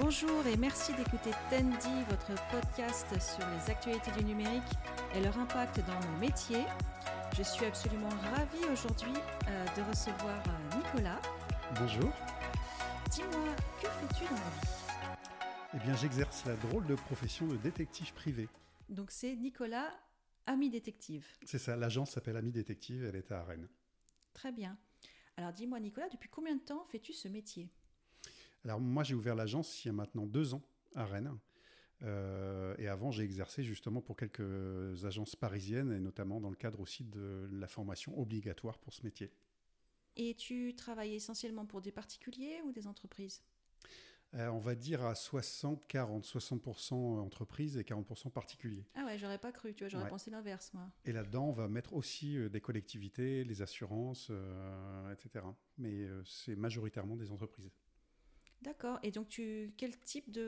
Bonjour et merci d'écouter Tendy, votre podcast sur les actualités du numérique et leur impact dans nos métiers. Je suis absolument ravie aujourd'hui euh, de recevoir euh, Nicolas. Bonjour. Dis-moi, que fais-tu dans la vie? Eh bien, j'exerce la drôle de profession de détective privé. Donc c'est Nicolas, ami détective. C'est ça, l'agence s'appelle Ami Détective, elle est à Rennes. Très bien. Alors dis-moi Nicolas, depuis combien de temps fais-tu ce métier? Alors moi, j'ai ouvert l'agence il y a maintenant deux ans à Rennes. Euh, et avant, j'ai exercé justement pour quelques agences parisiennes, et notamment dans le cadre aussi de la formation obligatoire pour ce métier. Et tu travailles essentiellement pour des particuliers ou des entreprises? Euh, on va dire à 60, 40, 60% entreprises et 40% particuliers. Ah ouais, j'aurais pas cru, tu vois, j'aurais Ouais. pensé l'inverse moi. Et là-dedans, on va mettre aussi euh, des collectivités, les assurances, euh, etc. Mais c'est majoritairement des entreprises. D'accord. Et donc tu quel type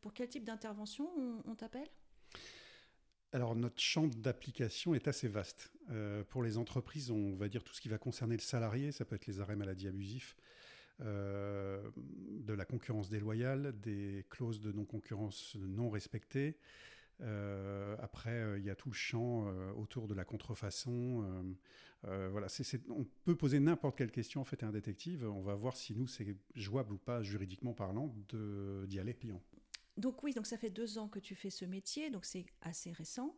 pour quel type d'intervention on, on t'appelle? Alors, notre champ d'application est assez vaste. Euh, pour les entreprises, on va dire tout ce qui va concerner le salarié, ça peut être les arrêts maladie abusifs, euh, de la concurrence déloyale, des clauses de non-concurrence non respectées. Euh, après, euh, il y a tout le champ euh, autour de la contrefaçon. Voilà, on peut poser n'importe quelle question en fait à un détective. On va voir si nous c'est jouable ou pas juridiquement parlant de- d'y aller client. Donc oui, donc ça fait deux ans que tu fais ce métier, donc c'est assez récent.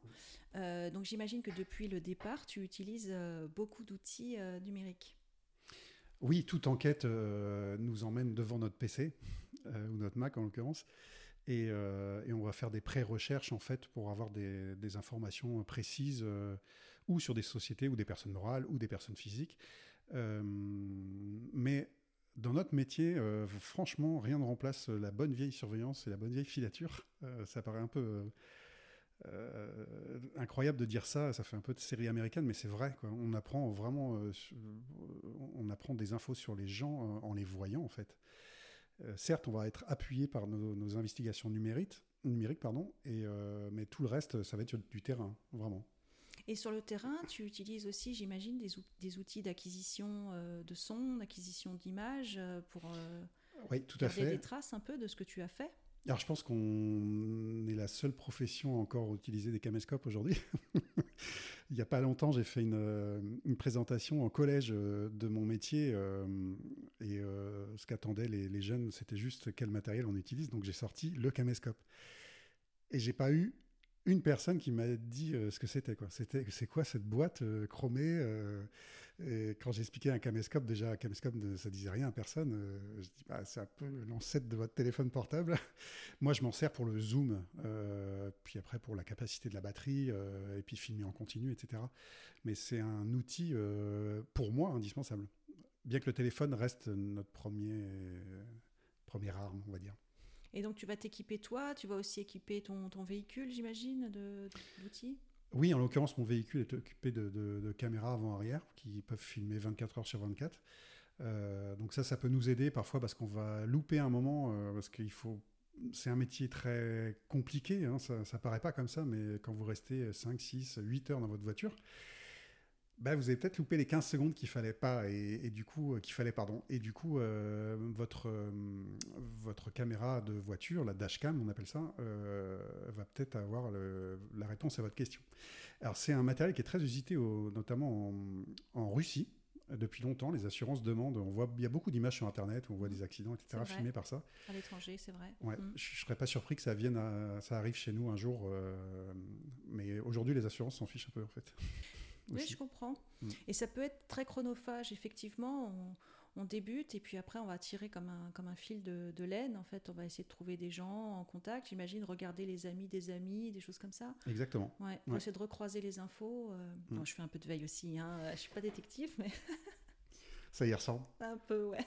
Euh, donc j'imagine que depuis le départ, tu utilises beaucoup d'outils euh, numériques. Oui, toute enquête euh, nous emmène devant notre PC, ou notre Mac en l'occurrence, et, euh, et on va faire des pré-recherches en fait pour avoir des, informations précises, euh, ou sur des sociétés, ou des personnes morales, ou des personnes physiques. Euh, mais dans notre métier, franchement, rien ne remplace la bonne vieille surveillance et la bonne vieille filature. Ça paraît un peu... incroyable de dire ça, ça fait un peu de série américaine, mais c'est vrai. On apprend vraiment, on apprend des infos sur les gens en les voyant en fait. Euh, certes, on va être appuyé par nos, nos investigations numériques, numériques pardon, et, euh, mais tout le reste, ça va être du terrain, vraiment. Et sur le terrain, tu utilises aussi, j'imagine, des, ou- des outils d'acquisition euh, de son, d'acquisition d'images pour Oui, tout à garder fait. des traces un peu de ce que tu as fait? Alors, je pense qu'on est la seule profession à encore utiliser des caméscopes aujourd'hui. Il n'y a pas longtemps, j'ai fait une, euh, présentation en collège euh, de mon métier euh, et ce qu'attendaient les, les jeunes, c'était juste quel matériel on utilise. Donc, j'ai sorti le caméscope. Et j'ai pas eu une personne qui m'a dit euh, ce que c'était. quoi. C'était c'est quoi cette boîte euh, chromée euh, et Quand j'expliquais un caméscope, déjà un caméscope, ne- ça disait rien à personne. Je dis bah, c'est un peu l'ancêtre de votre téléphone portable. Moi, je m'en sers pour le zoom, puis après pour la capacité de la batterie, et puis filmer en continu, etc. Mais c'est un outil, pour moi, indispensable. Bien que le téléphone reste notre premier, première arme, on va dire. Et donc tu vas t'équiper toi, tu vas aussi équiper ton, ton véhicule, j'imagine, d'outils? Oui, en l'occurrence, mon véhicule est équipé de, de- caméras avant-arrière qui peuvent filmer 24 heures sur 24. Euh, donc ça, ça peut nous aider parfois parce qu'on va louper un moment, euh, parce qu'il faut... C'est un métier très compliqué, hein, ça, ça paraît pas comme ça, mais quand vous restez 5, 6, 8 heures dans votre voiture, bah, vous avez peut-être loupé les 15 secondes qu'il fallait pas et, et du coup euh, qu'il fallait pardon et du coup euh, votre euh, votre caméra de voiture la dashcam on appelle ça euh, va peut-être avoir le- la réponse à votre question alors c'est un matériel qui est très usité au- notamment en, en Russie depuis longtemps les assurances demandent on voit il y a beaucoup d'images sur internet où on voit des accidents etc filmés par ça À l'étranger, c'est vrai. Ouais, Mm. je, je serais pas surpris que ça vienne, à- ça arrive chez nous un jour, mais aujourd'hui les assurances s'en fichent un peu en fait. Oui, je comprends. Mm. Et ça peut être très chronophage, effectivement. On, on débute et puis après, on va tirer comme un, comme un fil de, de laine. En fait, on va essayer de trouver des gens en contact. J'imagine regarder les amis des amis, des choses comme ça. Exactement. Ouais, Ouais. essayer de recroiser les infos. euh, Mm. bon, je fais un peu de veille aussi. Hein. Je suis pas détective, mais Ça y ressemble. un peu, ouais.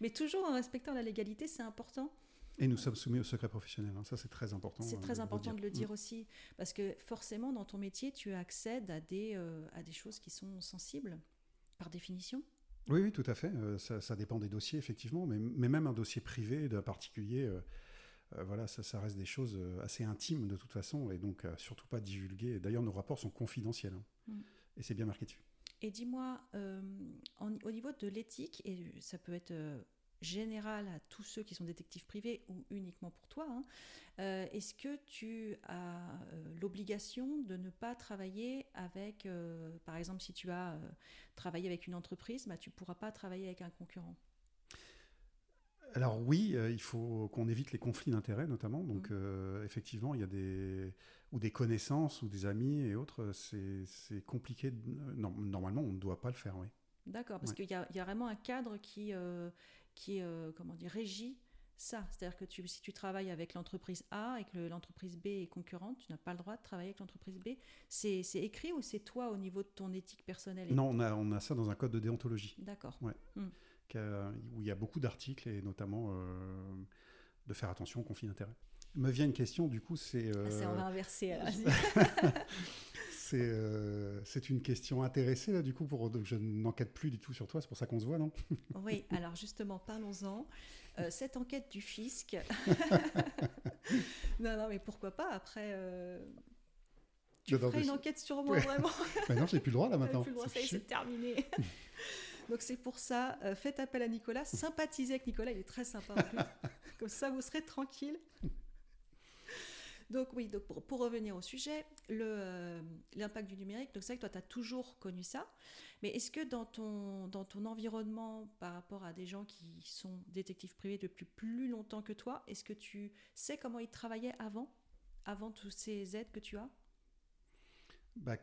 Mais toujours en respectant la légalité, c'est important. Et nous sommes soumis au secret professionnel. hein. Ça c'est très important. C'est euh, très important de le dire Mm. aussi, parce que forcément, dans ton métier, tu accèdes à des, euh, à des choses qui sont sensibles, par définition. Oui, oui, tout à fait. Euh, ça, ça dépend des dossiers effectivement, mais, mais même un dossier privé d'un particulier. euh, euh, voilà, ça, ça reste des choses assez intimes de toute façon, et donc surtout pas divulguées. D'ailleurs, nos rapports sont confidentiels, hein. Mm. et c'est bien marqué dessus. Et dis-moi, au niveau de l'éthique, et ça peut être générale à tous ceux qui sont détectives privés ou uniquement pour toi. hein. Euh, Est-ce que tu as euh, l'obligation de ne pas travailler avec, euh, par exemple, si tu as travaillé avec une entreprise, bah, tu ne pourras pas travailler avec un concurrent? Alors oui, il faut qu'on évite les conflits d'intérêts notamment. Donc euh, effectivement, il y a des ou des connaissances ou des amis et autres. C'est compliqué. non, normalement, on ne doit pas le faire. Oui. D'accord, parce Ouais. qu'il y y a vraiment un cadre qui, euh, qui euh, comment dire, régit ça. C'est-à-dire que tu, si tu travailles avec l'entreprise A et que le- l'entreprise B est concurrente, tu n'as pas le droit de travailler avec l'entreprise B. C'est c'est écrit ou c'est toi au niveau de ton éthique personnelle Non, on a on a ça dans un code de déontologie D'accord. qui a- où il y a beaucoup d'articles et notamment euh, de faire attention aux conflits d'intérêts. Me vient une question. Du coup, c'est Ah, c'est euh, on va inverser. c'est euh, c'est une question intéressée là. Du coup, pour donc je n'enquête plus du tout sur toi. C'est pour ça qu'on se voit, non? Oui, alors justement, parlons-en. Euh, cette enquête du fisc. non, non, mais pourquoi pas après. euh, Tu ferais mais une enquête sur moi, Ouais. vraiment. Bah non, j'ai plus le droit là maintenant. plus le droit, ça y est, c'est terminé. Donc c'est pour ça, euh, faites appel à Nicolas, sympathisez avec Nicolas, il est très sympa en plus. Comme ça, vous serez tranquille. Donc oui, donc pour, revenir au sujet, euh, l'impact du numérique, donc c'est vrai que toi, tu as toujours connu ça, mais est-ce que dans ton, dans ton environnement, par rapport à des gens qui sont détectives privés depuis plus longtemps que toi, est-ce que tu sais comment ils travaillaient avant, avant tous ces aides que tu as? Bah,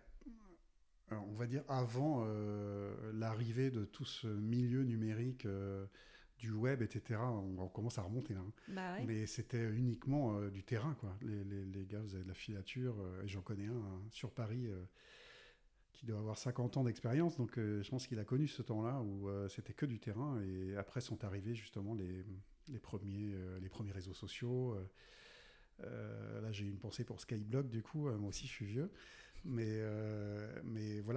on va dire avant euh, l'arrivée de tout ce milieu numérique, euh, du web, etc. On, on commence à remonter là. hein. Bah ouais. Mais c'était uniquement euh, du terrain, quoi. Les, les- les gars, vous avez de la filature, euh, et j'en connais un hein, sur Paris euh, qui doit avoir 50 ans d'expérience, donc je pense qu'il a connu ce temps-là où c'était que du terrain, et après sont arrivés justement les, les, premiers, les premiers réseaux sociaux. là, j'ai une pensée pour Skyblog, du coup, moi aussi je suis vieux. Mais, euh, mais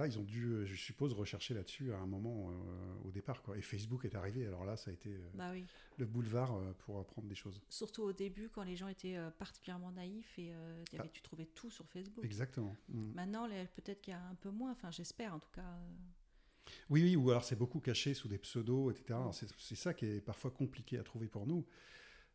voilà, ils ont dû, euh, je suppose, rechercher là-dessus à un moment euh, au départ. Quoi. Et Facebook est arrivé, alors là, ça a été euh, Bah oui. le boulevard euh, pour apprendre des choses. Surtout au début, quand les gens étaient particulièrement naïfs et il y avait- Ah. tu trouvais tout sur Facebook. Exactement. Mm. Maintenant, peut-être qu'il y a un peu moins, enfin j'espère en tout cas. Oui, oui, ou alors c'est beaucoup caché sous des pseudos, etc. Mm. C'est c'est ça qui est parfois compliqué à trouver pour nous.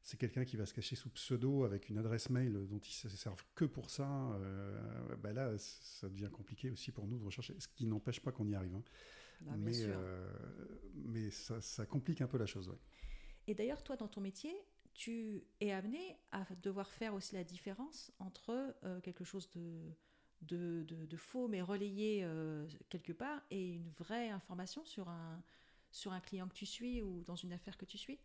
C'est quelqu'un qui va se cacher sous pseudo avec une adresse mail dont ils se servent que pour ça. euh, bah là, ça devient compliqué aussi pour nous de rechercher, ce qui n'empêche pas qu'on y arrive. hein. Bah, mais euh, mais ça, ça complique un peu la chose. ouais. Et d'ailleurs, toi, dans ton métier, tu es amené à devoir faire aussi la différence entre euh, quelque chose de, de, de- de faux mais relayé quelque part et une vraie information sur un, sur un client que tu suis ou dans une affaire que tu suis?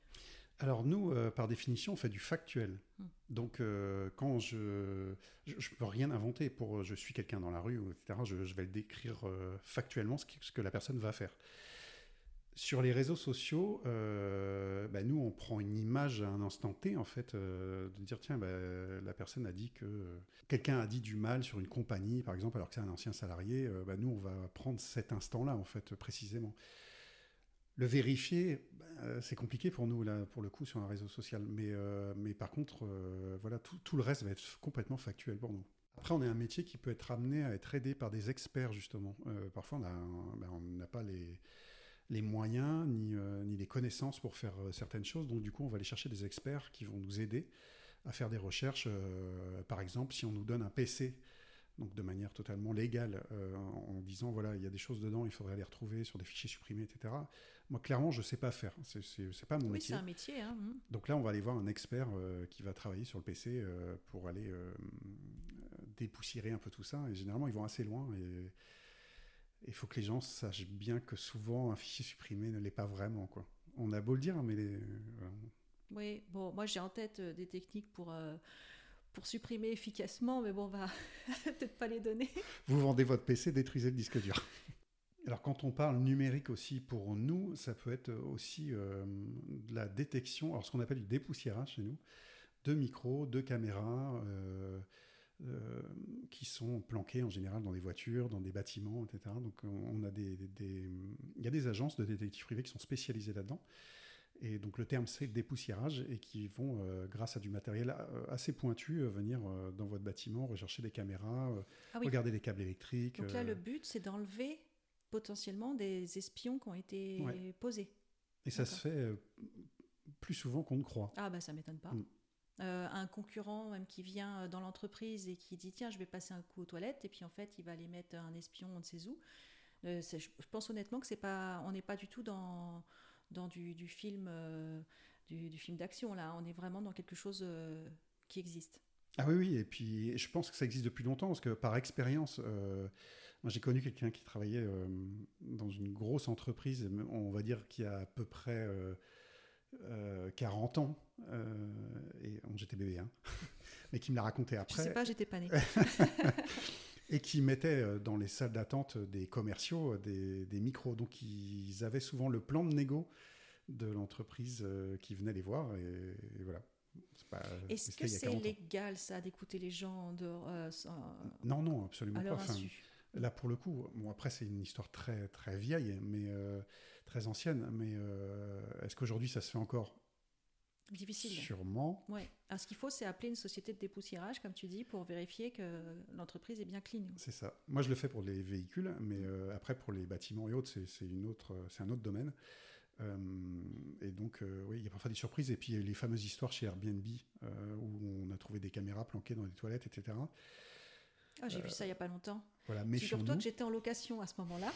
Alors nous, euh, par définition, on fait du factuel. Hmm. Donc euh, quand je, je je peux rien inventer pour je suis quelqu'un dans la rue etc. Je, je vais le décrire euh, factuellement ce, que la personne va faire. Sur les réseaux sociaux, euh, bah, nous on prend une image à un instant T en fait, euh, de dire tiens bah, la personne a dit que quelqu'un a dit du mal sur une compagnie par exemple alors que c'est un ancien salarié, euh, bah, nous on va prendre cet instant-là en fait précisément. Le vérifier, bah, c'est compliqué pour nous, là, pour le coup, sur un réseau social. Mais, euh, mais par contre, euh, voilà, tout, le reste va être complètement factuel pour nous. Après, on est un métier qui peut être amené à être aidé par des experts, justement. Euh, parfois, ben, on n'a pas les, les moyens ni, euh, ni les connaissances pour faire euh, certaines choses. Donc, du coup, on va aller chercher des experts qui vont nous aider à faire des recherches. Euh, par exemple, si on nous donne un PC donc de manière totalement légale, euh, en, en disant voilà, il y a des choses dedans, il faudrait les retrouver sur des fichiers supprimés, etc. Moi, clairement, je ne sais pas faire. C'est- C'est pas mon Oui, c'est métier. un métier. Hein, hum. Donc là, on va aller voir un expert euh, qui va travailler sur le PC euh, pour aller dépoussiérer un peu tout ça. Et généralement, ils vont assez loin. Et il faut que les gens sachent bien que souvent, un fichier supprimé ne l'est pas vraiment. Quoi. On a beau le dire, mais les-. Oui, bon, moi j'ai en tête des techniques pour, pour supprimer efficacement, mais bon, on va peut-être pas les donner. vous vendez votre PC, détruisez le disque dur. Alors quand on parle numérique aussi pour nous, ça peut être aussi euh, de la détection, alors ce qu'on appelle du dépoussiérage chez nous, de micros, de caméras euh, euh, qui sont planqués en général dans des voitures, dans des bâtiments, etc. Donc on a des- il y a des agences de détectives privés qui sont spécialisées là-dedans. Et donc le terme c'est le dépoussiérage et qui vont, euh, grâce à du matériel euh, assez pointu, euh, venir euh, dans votre bâtiment, rechercher des caméras, Ah oui. regarder les câbles électriques. Donc là, le but, c'est d'enlever potentiellement des espions qui ont été Ouais. posés. Et ça se fait plus souvent qu'on ne croit. Ah bah ça m'étonne pas. Mm. Un concurrent même qui vient dans l'entreprise et qui dit tiens je vais passer un coup aux toilettes et puis en fait il va aller mettre un espion on ne sait où. Je pense honnêtement que c'est pas on n'est pas du tout dans dans du, du film euh, du, du film d'action là on est vraiment dans quelque chose euh, qui existe. Ah oui, oui, et puis je pense que ça existe depuis longtemps, parce que par expérience, euh, moi j'ai connu quelqu'un qui travaillait euh, dans une grosse entreprise, on va dire qui a à peu près euh, euh, 40 ans, et bon, j'étais bébé, hein, mais qui me l'a raconté Je après, sais pas j'étais pas née. et qui mettait euh, dans les salles d'attente des commerciaux euh, des, des micros. Donc ils avaient souvent le plan de négo de l'entreprise euh, qui venait les voir, et, et voilà. Est-ce que c'est 40 ans. légal ça d'écouter les gens en dehors, euh, sans- Non, non, absolument pas. Enfin, Là, pour le coup, bon, après, c'est une histoire très, très vieille, mais euh, très ancienne. Mais euh, est-ce qu'aujourd'hui, ça se fait encore? Difficile. Sûrement. Ouais. Alors, ce qu'il faut, c'est appeler une société de dépoussiérage, comme tu dis, pour vérifier que l'entreprise est bien clean. C'est ça. Moi, je le fais pour les véhicules, mais euh, après, pour les bâtiments et autres, c'est un autre domaine. Euh, et donc, euh, oui, il y a parfois des surprises. Et puis, il y a eu les fameuses histoires chez Airbnb, où on a trouvé des caméras planquées dans les toilettes, etc. Ah, j'ai vu ça il n'y a pas longtemps. Voilà, Figure-toi que j'étais en location à ce moment-là.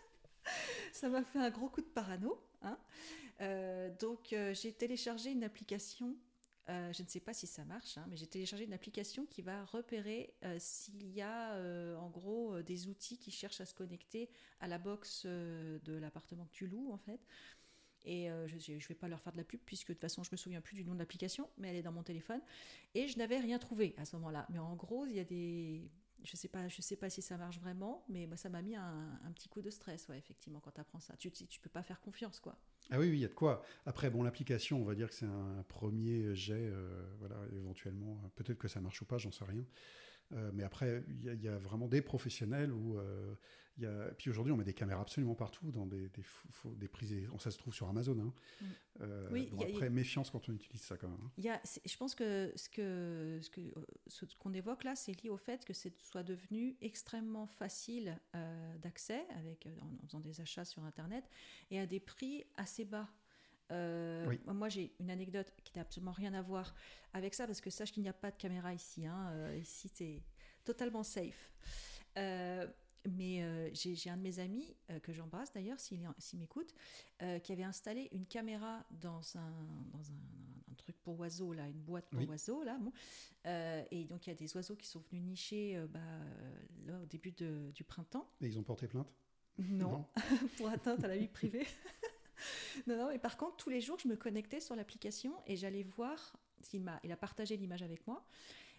ça m'a fait un gros coup de parano. hein. Euh, donc, euh, j'ai téléchargé une application. euh, je ne sais pas si ça marche, hein, mais j'ai téléchargé une application qui va repérer s'il y a en gros des outils qui cherchent à se connecter à la box de l'appartement que tu loues en fait. Et je ne vais pas leur faire de la pub puisque de toute façon je me souviens plus du nom de l'application, mais elle est dans mon téléphone. Et je n'avais rien trouvé à ce moment-là. Mais en gros, il y a des, je sais pas, je sais pas si ça marche vraiment, mais moi, ça m'a mis un, petit coup de stress, effectivement, quand tu apprends ça. Tu, tu, peux pas faire confiance, quoi. Ah oui, oui, il y a de quoi. Après, bon, l'application, on va dire que c'est un premier jet, euh, voilà, éventuellement. Peut-être que ça marche ou pas, j'en sais rien. Euh, mais après, il y, a- il y a vraiment des professionnels où euh, il y a. Puis aujourd'hui, on met des caméras absolument partout, dans des, des, faux- faux- des prises. Ça se trouve sur Amazon. hein. Mm. Euh, Oui, a- après, méfiance quand on utilise ça quand même. hein. Y a, je pense que ce que ce que ce qu'on évoque là, c'est lié au fait que c'est soit devenu extrêmement facile d'accès avec en, en faisant des achats sur internet et à des prix assez bas. Euh, Oui. Moi, j'ai une anecdote qui n'a absolument rien à voir avec ça parce que sache qu'il n'y a pas de caméra ici. hein. Euh, ici, c'est totalement safe. Euh, mais j'ai un de mes amis, que j'embrasse d'ailleurs, s'il m'écoute, qui avait installé une caméra dans un, dans un, un truc pour oiseaux, là, une boîte pour Oui. oiseaux. Là, bon. Et donc, il y a des oiseaux qui sont venus nicher bah, là, au début de- du printemps. Et ils ont porté plainte? Non, pour atteinte à la vie privée. non, non, mais par contre, tous les jours, je me connectais sur l'application et j'allais voir. Il, m'a, il a partagé l'image avec moi,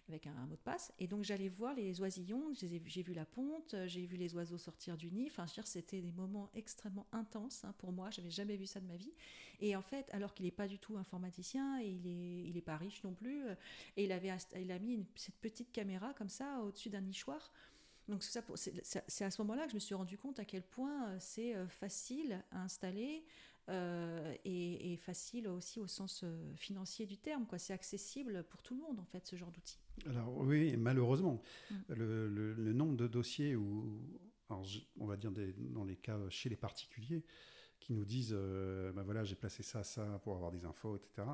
avec un, mot de passe. Et donc, j'allais voir les oisillons. J'ai vu la ponte, j'ai vu les oiseaux sortir du nid. Enfin, c'était des moments extrêmement intenses hein, pour moi. J'avais jamais vu ça de ma vie. Et en fait, alors qu'il n'est pas du tout informaticien, et il est, il est pas riche non plus, euh, et il, avait, il a mis cette petite caméra comme ça au-dessus d'un nichoir. Donc c'est à ce moment-là que je me suis rendu compte à quel point euh, c'est euh, facile à installer euh, et, et facile aussi au sens financier du terme. C'est accessible pour tout le monde en fait ce genre d'outil. Alors oui, malheureusement, Mm. le, le- le nombre de dossiers où, alors, on va dire des- dans les cas chez les particuliers, qui nous disent, euh, ben voilà, j'ai placé ça, ça pour avoir des infos, etc.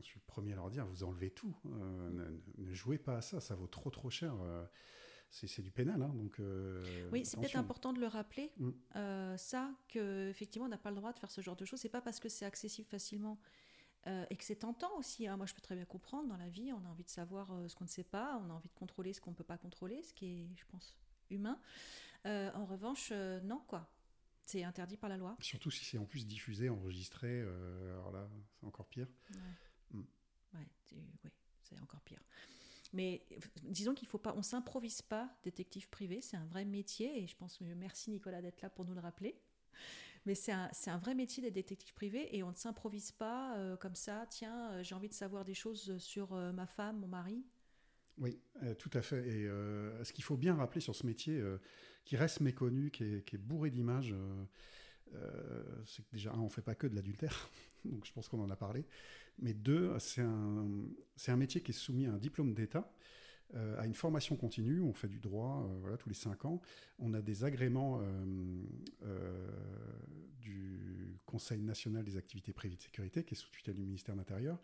Je suis le premier à leur dire, vous enlevez tout, Euh, ne, ne jouez pas à ça, ça vaut trop trop cher. Euh, c'est c'est du pénal, hein, donc. euh, Oui, c'est peut-être important de le rappeler, Mm. euh, ça, que effectivement on n'a pas le droit de faire ce genre de choses. C'est pas parce que c'est accessible facilement euh, et que c'est tentant aussi. hein. Moi, je peux très bien comprendre. Dans la vie, on a envie de savoir euh, ce qu'on ne sait pas, on a envie de contrôler ce qu'on ne peut pas contrôler, ce qui est, je pense, humain. En revanche, non, quoi. C'est interdit par la loi. Surtout si c'est en plus diffusé, enregistré, alors là, c'est encore pire. Ouais, Mm. ouais, ouais, c'est encore pire. Mais disons qu'il faut pas, on s'improvise pas détective privé, c'est un vrai métier et je pense que merci Nicolas d'être là pour nous le rappeler. Mais c'est un, un vrai métier d'être détective privé et on ne s'improvise pas euh, comme ça. Tiens, euh, j'ai envie de savoir des choses sur euh, ma femme, mon mari. Oui, euh, tout à fait. Et euh, ce qu'il faut bien rappeler sur ce métier, euh, qui reste méconnu, qui est, qui est bourré d'images, euh, euh, c'est que déjà, un, on ne fait pas que de l'adultère, donc je pense qu'on en a parlé. Mais deux, c'est un, un métier qui est soumis à un diplôme d'État. À une formation continue. On fait du droit voilà, tous les cinq ans. On a des agréments du Conseil national des activités privées de sécurité, qui est sous tutelle du ministère de l'Intérieur,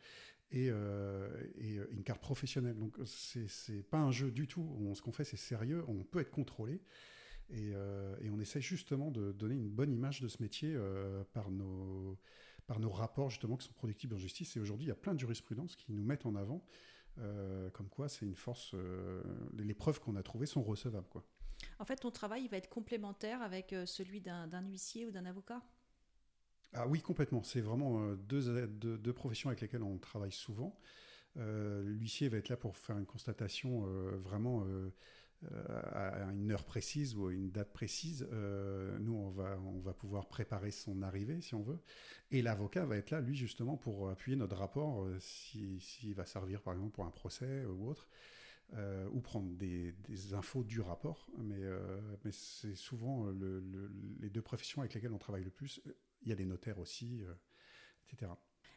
et, une carte professionnelle. Donc, c'est pas un jeu du tout. ce qu'on fait, c'est sérieux. On peut être contrôlé. Et, on essaie justement de donner une bonne image de ce métier par nos par nos rapports justement qui sont productifs en justice. Et aujourd'hui, il y a plein de jurisprudences qui nous mettent en avant, euh, comme quoi c'est une force. Euh, les preuves qu'on a trouvées sont recevables. Quoi. En fait, ton travail il va être complémentaire avec euh, celui d'un huissier ou d'un avocat? Ah oui, complètement. C'est vraiment deux, deux, professions avec lesquelles on travaille souvent. L'huissier va être là pour faire une constatation vraiment euh, à une heure précise ou à une date précise, euh, nous, on va, on va pouvoir préparer son arrivée, si on veut. Et l'avocat va être là, lui, justement, pour appuyer notre rapport, euh, s'il va servir, par exemple, pour un procès ou autre, ou prendre des, infos du rapport. Mais, mais c'est souvent les deux professions avec lesquelles on travaille le plus. Il y a les notaires aussi, etc.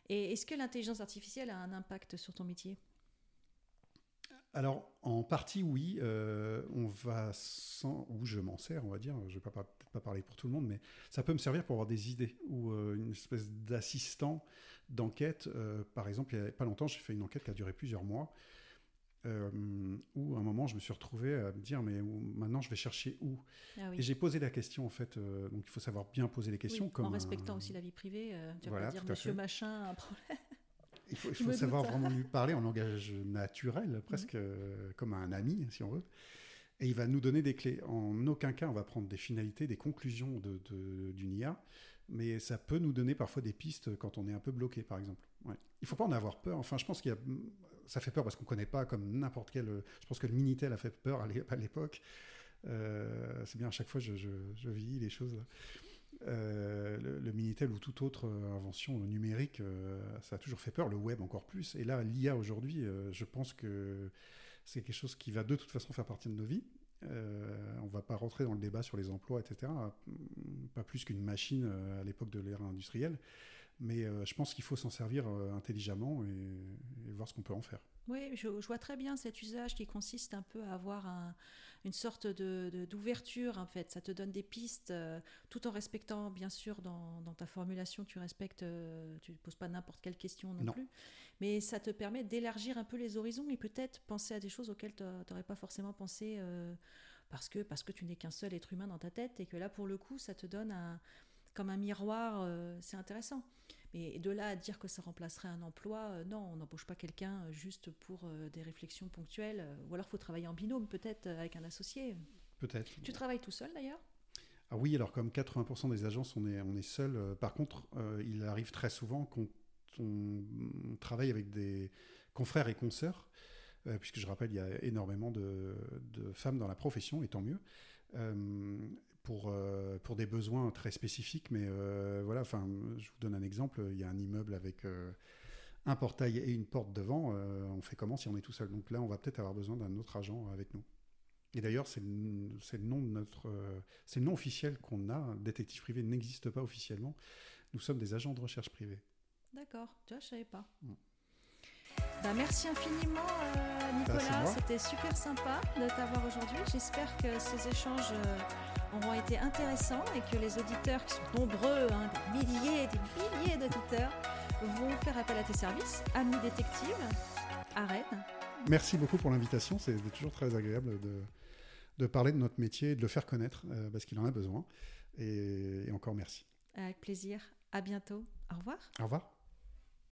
Et est-ce que l'intelligence artificielle a un impact sur ton métier? Alors, en partie, oui. Euh, on va sans, ou je m'en sers, on va dire. Je ne vais peut-être pas parler pour tout le monde, mais ça peut me servir pour avoir des idées ou euh, une espèce d'assistant d'enquête. Euh, par exemple, il n'y a pas longtemps, j'ai fait une enquête qui a duré plusieurs mois. où à un moment je me suis retrouvé à me dire mais maintenant je vais chercher où? Ah et j'ai posé la question en fait donc il faut savoir bien poser les questions en respectant aussi la vie privée tu vas pas dire monsieur machin un problème il faut, savoir vraiment lui parler en langage naturel, presque euh, comme un ami, si on veut. Et il va nous donner des clés. En aucun cas, on va prendre des finalités, des conclusions d'une de, d'une IA, mais ça peut nous donner parfois des pistes quand on est un peu bloqué, par exemple. Ouais. Il ne faut pas en avoir peur. Enfin, je pense qu'il y a... Ça fait peur parce qu'on ne connaît pas comme n'importe quel... Je pense que le Minitel a fait peur à l'époque. Euh, c'est bien, à chaque fois, je, je, je vis les choses. Euh, le, Minitel ou toute autre euh, invention numérique, euh, ça a toujours fait peur, le web encore plus. Et là, l'IA aujourd'hui, je pense que c'est quelque chose qui va de toute façon faire partie de nos vies. on ne va pas rentrer dans le débat sur les emplois, etc. Pas plus qu'une machine à l'époque de l'ère industrielle. Mais je pense qu'il faut s'en servir intelligemment et, voir ce qu'on peut en faire. Oui, je, vois très bien cet usage qui consiste un peu à avoir une sorte d'ouverture, de, en fait. Ça te donne des pistes, euh, tout en respectant, bien sûr, dans, ta formulation, tu respectes, euh, tu ne poses pas n'importe quelle question non, plus. Mais ça te permet d'élargir un peu les horizons et peut-être penser à des choses auxquelles tu n'aurais pas forcément pensé euh, parce, que, parce que tu n'es qu'un seul être humain dans ta tête et que là, pour le coup, ça te donne un, comme un miroir, c'est intéressant. Mais de là à dire que ça remplacerait un emploi, euh, non, on n'embauche pas quelqu'un euh, juste pour euh, des réflexions ponctuelles. ou alors il faut travailler en binôme peut-être avec un associé. Peut-être. Tu travailles tout seul d'ailleurs? Ah oui, alors comme 80% des agences, on est, on est seul. par contre, il arrive très souvent qu'on on travaille avec des confrères et consoeurs, puisque je rappelle, il y a énormément de, de, femmes dans la profession, et tant mieux pour, euh, pour des besoins très spécifiques. Mais euh, voilà, enfin, je vous donne un exemple. Il y a un immeuble avec euh, un portail et une porte devant. on fait comment si on est tout seul? Donc là, on va peut-être avoir besoin d'un autre agent avec nous. Et d'ailleurs, c'est le, le, nom de notre, c'est le nom officiel qu'on a. Détective privé n'existe pas officiellement. Nous sommes des agents de recherche privés. D'accord. Tu vois, je savais pas. Mm. Bah, merci infiniment, Nicolas. C'était super sympa de t'avoir aujourd'hui. J'espère que ces échanges auront été intéressants et que les auditeurs, qui sont nombreux, hein, des milliers et des milliers d'auditeurs, vont faire appel à tes services, Amis Détective, à Rennes. Merci beaucoup pour l'invitation. C'est toujours très agréable de, de, parler de notre métier et de le faire connaître euh, parce qu'il en a besoin. et encore merci. Avec plaisir. À bientôt. Au revoir. Au revoir.